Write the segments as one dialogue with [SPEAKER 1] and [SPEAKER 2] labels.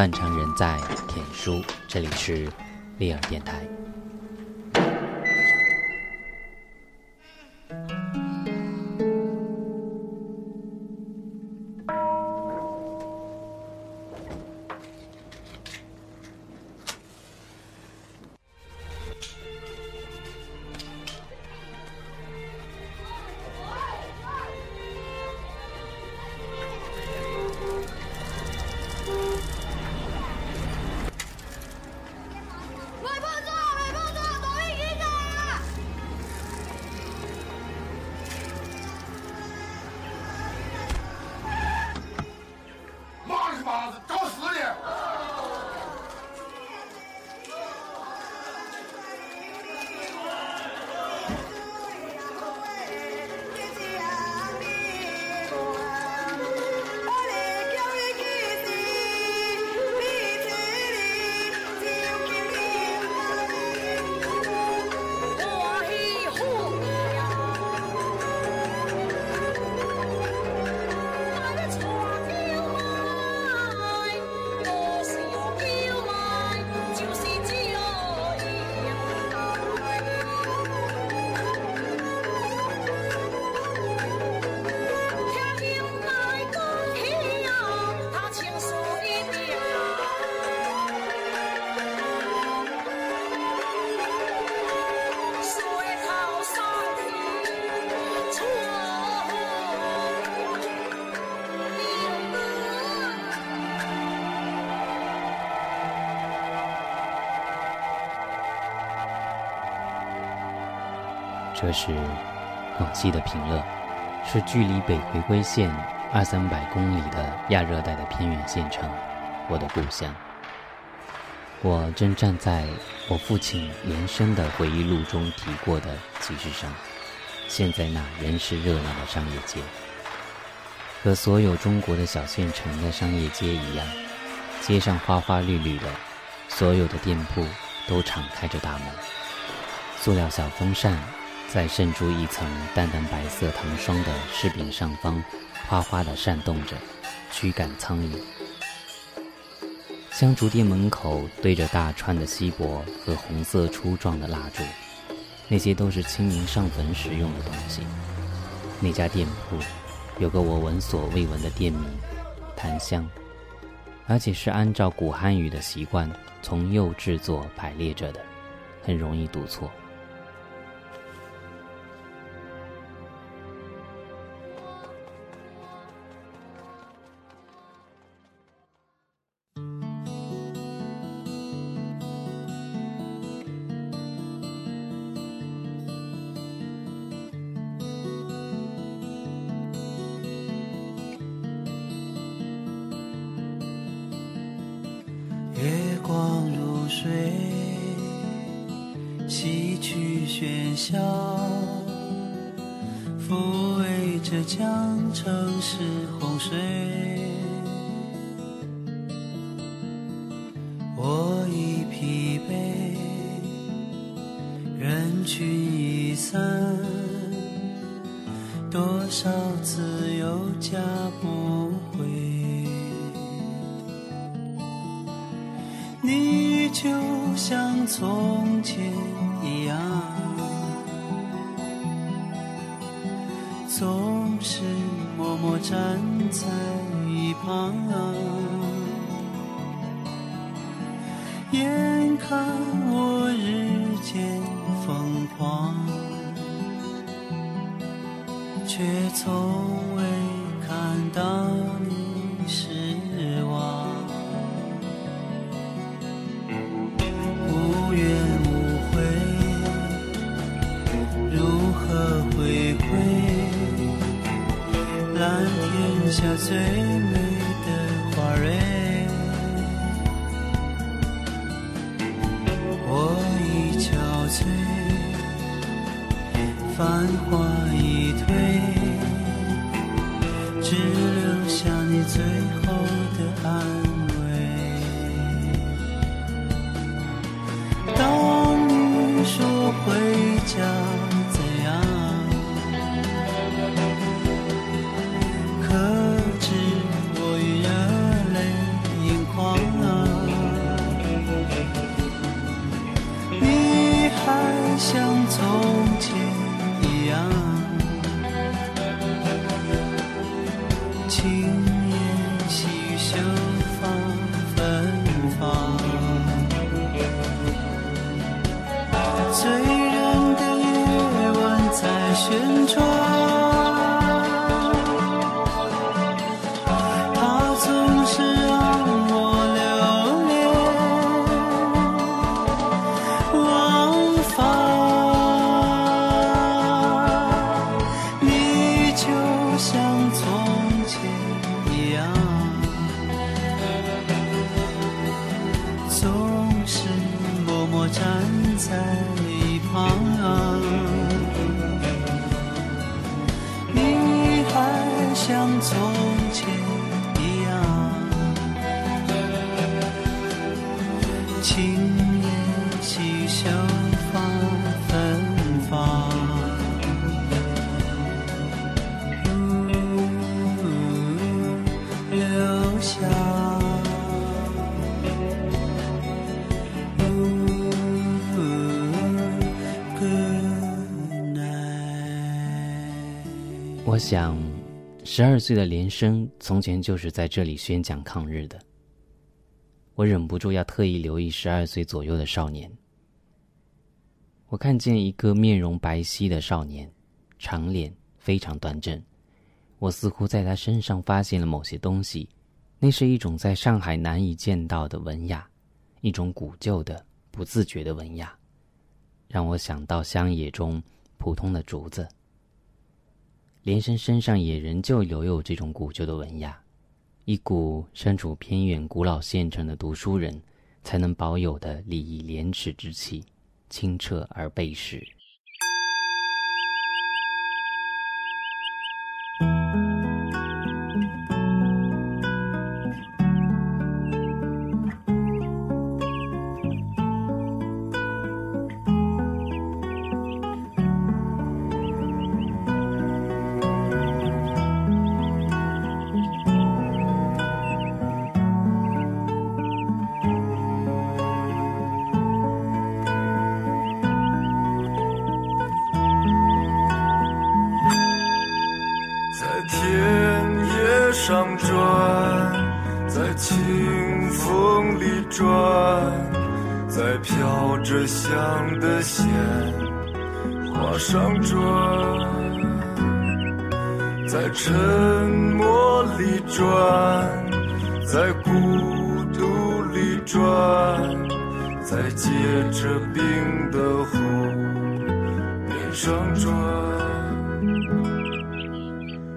[SPEAKER 1] 断肠人在田书，这里是利尔电台。这是广西的平乐，是距离北回归线二三百公里的亚热带的偏远县城，我的故乡。我正站在我父亲连生的回忆录中提过的集市上，现在那仍是热闹的商业街，和所有中国的小县城的商业街一样，街上花花绿绿的，所有的店铺都敞开着大门，塑料小风扇。在渗出一层淡淡白色糖霜的柿饼上方，哗哗地扇动着，驱赶苍蝇。香烛店门口堆着大串的锡箔和红色粗壮的蜡烛，那些都是清明上坟时用的东西。那家店铺有个我闻所未闻的店名——檀香，而且是按照古汉语的习惯从右至左排列着的，很容易读错。
[SPEAKER 2] 我已疲惫人群已散多少次有家不回。
[SPEAKER 1] 你就像昨看我
[SPEAKER 2] 日渐疯狂，却从未看到你失望。无怨无悔。如何回归？蓝天下最美。站在一旁你还
[SPEAKER 1] 想走？十二岁的连生从前就是在这里宣讲抗日的。我忍不住要特意留意十二岁左右的少年。我看见一个面容白皙的少年，长脸，非常端正。我似乎在他身上发现了某些东西，那是一种在上海难以见到的文雅，一种古旧的、不自觉的文雅，让我想到乡野中普通的竹子。连生身上也仍旧留有这种古旧的文雅，一股身处偏远古老县城的读书人才能保有的礼义廉耻之气，清澈而背实。
[SPEAKER 3] 在沉默里转在孤独里转在结着冰的湖边上转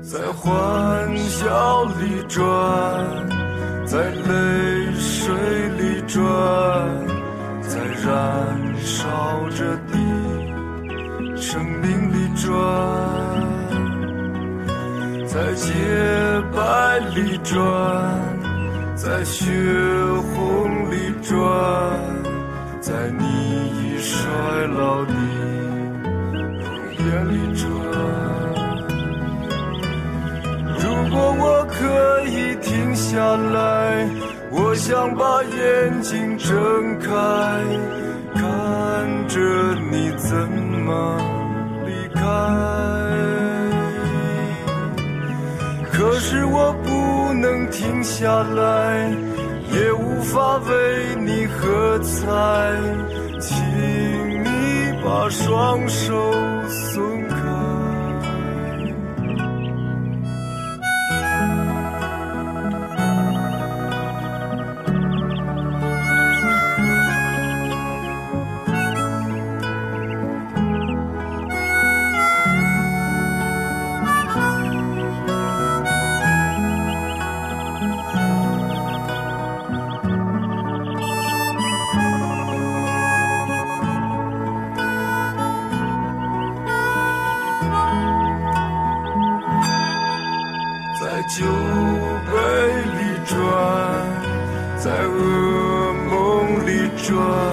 [SPEAKER 3] 在欢笑里转在泪水里转在燃烧着的生命里转。在洁白里转在血红里转。在你已衰老的容颜里转。如果我可以停下来我想把眼睛睁开看着你怎么停下来，也无法为你喝彩，请你把双手松。酒杯里转在噩梦里转。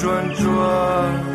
[SPEAKER 3] 转转。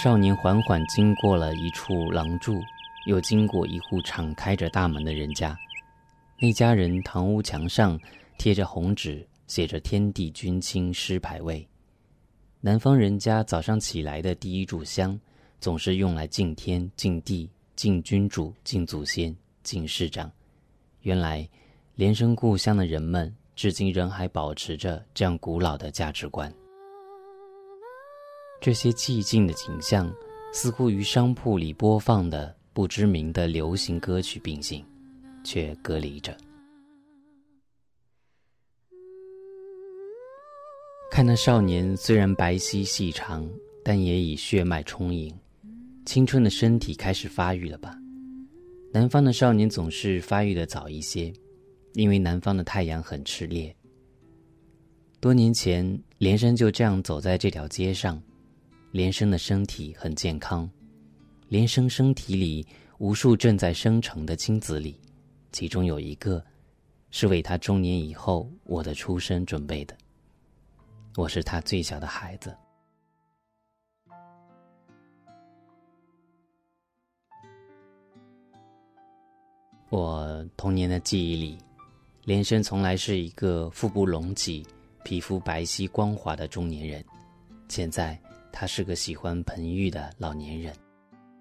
[SPEAKER 1] 少年缓缓经过了一处廊柱，又经过一户敞开着大门的人家。那家人堂屋墙上贴着红纸，写着“天地君亲师牌位”。南方人家早上起来的第一炷香，总是用来敬天、敬地、敬君主、敬祖先、敬师长。原来，连生故乡的人们，至今仍还保持着这样古老的价值观。这些寂静的景象，似乎与商铺里播放的不知名的流行歌曲并行，却隔离着。看那少年，虽然白皙细长，但也已血脉充盈，青春的身体开始发育了吧？南方的少年总是发育的早一些，因为南方的太阳很炽烈。多年前，连生就这样走在这条街上。连生的身体很健康，连生身体里无数正在生成的精子里，其中有一个，是为他中年以后我的出生准备的。我是他最小的孩子。我童年的记忆里，连生从来是一个腹部隆起、皮肤白皙光滑的中年人，现在。他是个喜欢盆浴的老年人，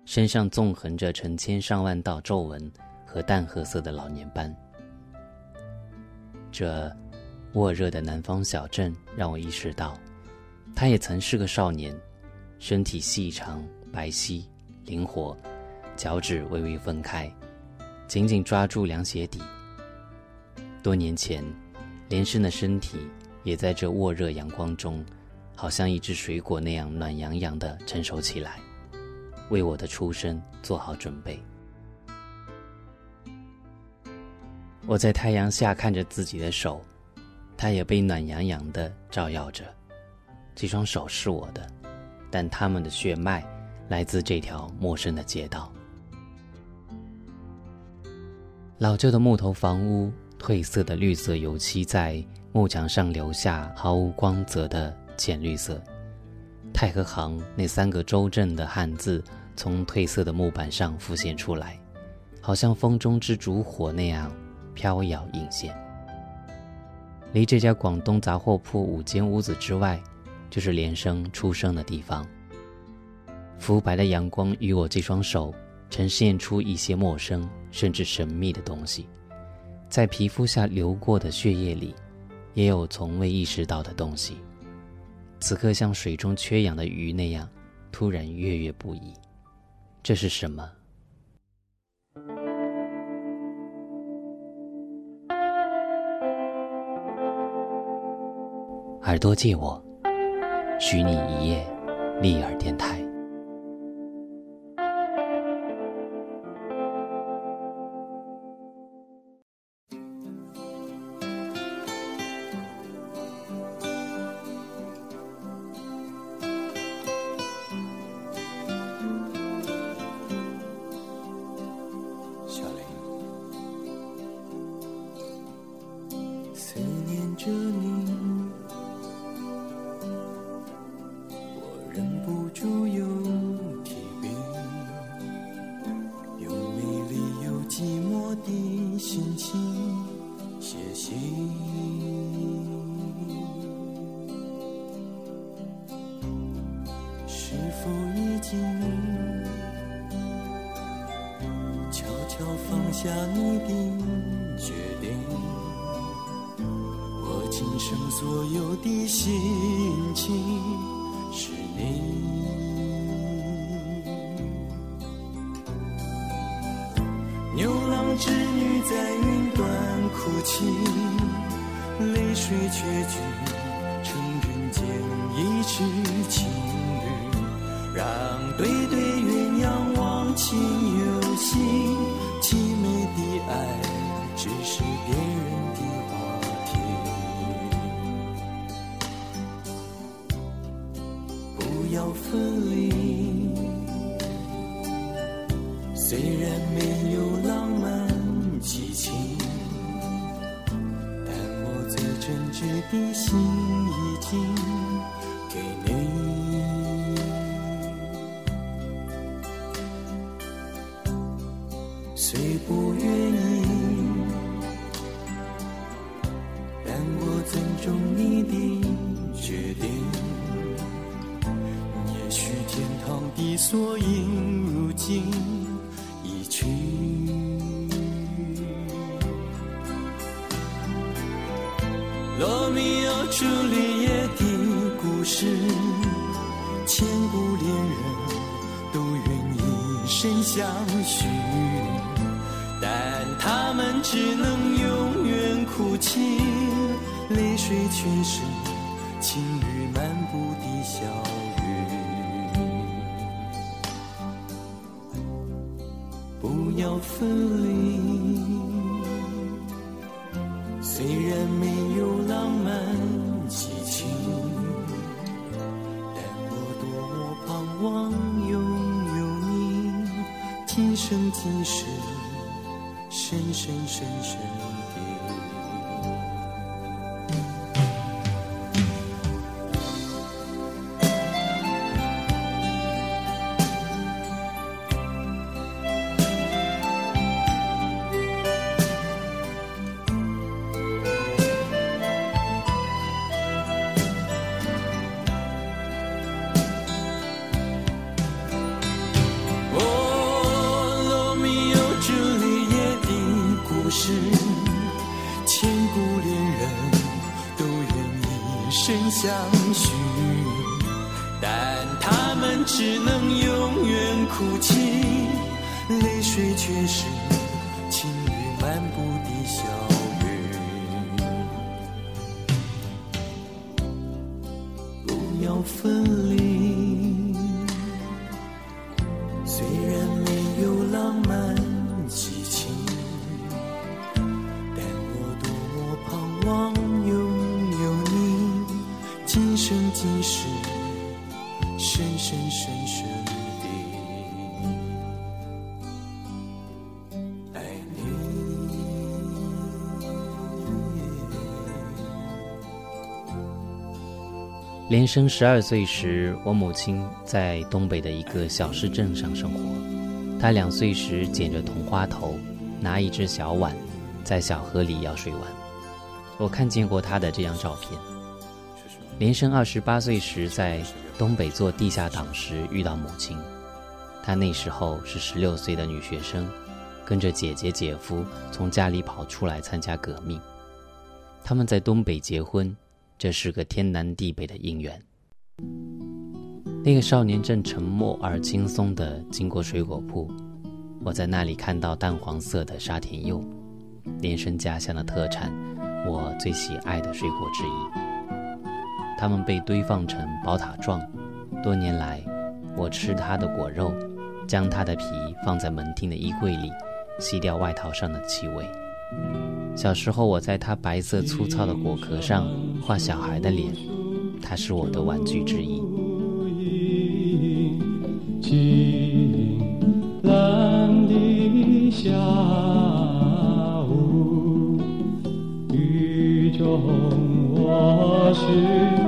[SPEAKER 1] 身上纵横着成千上万道皱纹和淡褐色的老年斑。这沃热的南方小镇让我意识到，他也曾是个少年，身体细长、白皙、灵活，脚趾微微分开，紧紧抓住凉鞋底。多年前，连生的身体也在这沃热阳光中。好像一只水果那样暖洋洋的成熟起来，为我的出生做好准备。我在太阳下看着自己的手，它也被暖洋洋的照耀着。这双手是我的，但他们的血脉来自这条陌生的街道。老旧的木头房屋，褪色的绿色油漆在木墙上留下毫无光泽的。浅绿色，太和行那三个州镇的汉字从褪色的木板上浮现出来，好像风中之烛火那样飘摇隐现。离这家广东杂货铺五间屋子之外，就是连生出生的地方。浮白的阳光与我这双手呈现出一些陌生甚至神秘的东西，在皮肤下流过的血液里，也有从未意识到的东西。此刻像水中缺氧的鱼那样，突然跃跃不已。这是什么？耳朵借我，许你一夜，立耳电台。
[SPEAKER 4] 你的决定。我今生所有的心情是你。牛郎织女在云端哭泣，泪水却聚真挚的心已经给你。罗密欧朱丽叶的故事，千古恋人都愿一生相许，但他们只能永远哭泣，泪水却是情侣漫步的小雨。不要分离。虽然没生今世，深深深深分离。虽然没有浪漫激情，但我多么盼望拥有你，今生今世，深深深深
[SPEAKER 1] 连生十二岁时，我母亲在东北的一个小市镇上生活。她两岁时剪着铜花头，拿一只小碗，在小河里舀水玩。我看见过她的这张照片。连生二十八岁时，在东北做地下党时遇到母亲。她那时候是十六岁的女学生，跟着姐姐姐夫从家里跑出来参加革命。他们在东北结婚，这是个天南地北的姻缘。那个少年正沉默而轻松地经过水果铺，我在那里看到淡黄色的沙田柚，连生家乡的特产，我最喜爱的水果之一。它们被堆放成宝塔状，多年来，我吃它的果肉，将它的皮放在门厅的衣柜里，吸掉外套上的气味。小时候，我在它白色粗糙的果壳上画小孩的脸，它是我的玩具之一。
[SPEAKER 5] 蓝的下午，雨中我是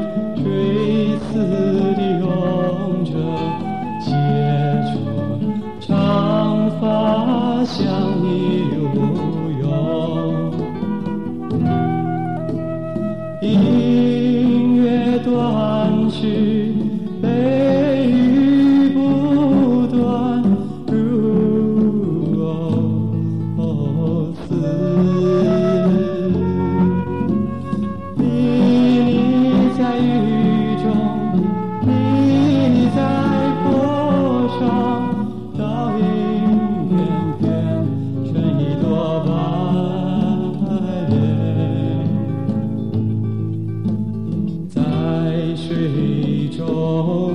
[SPEAKER 5] 水中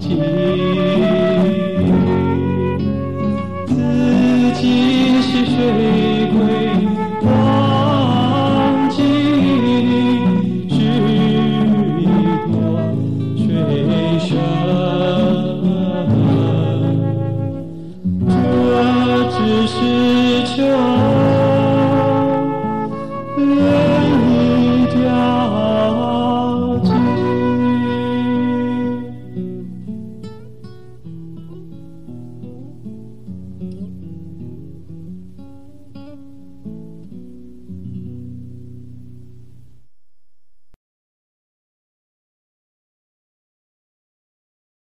[SPEAKER 5] 几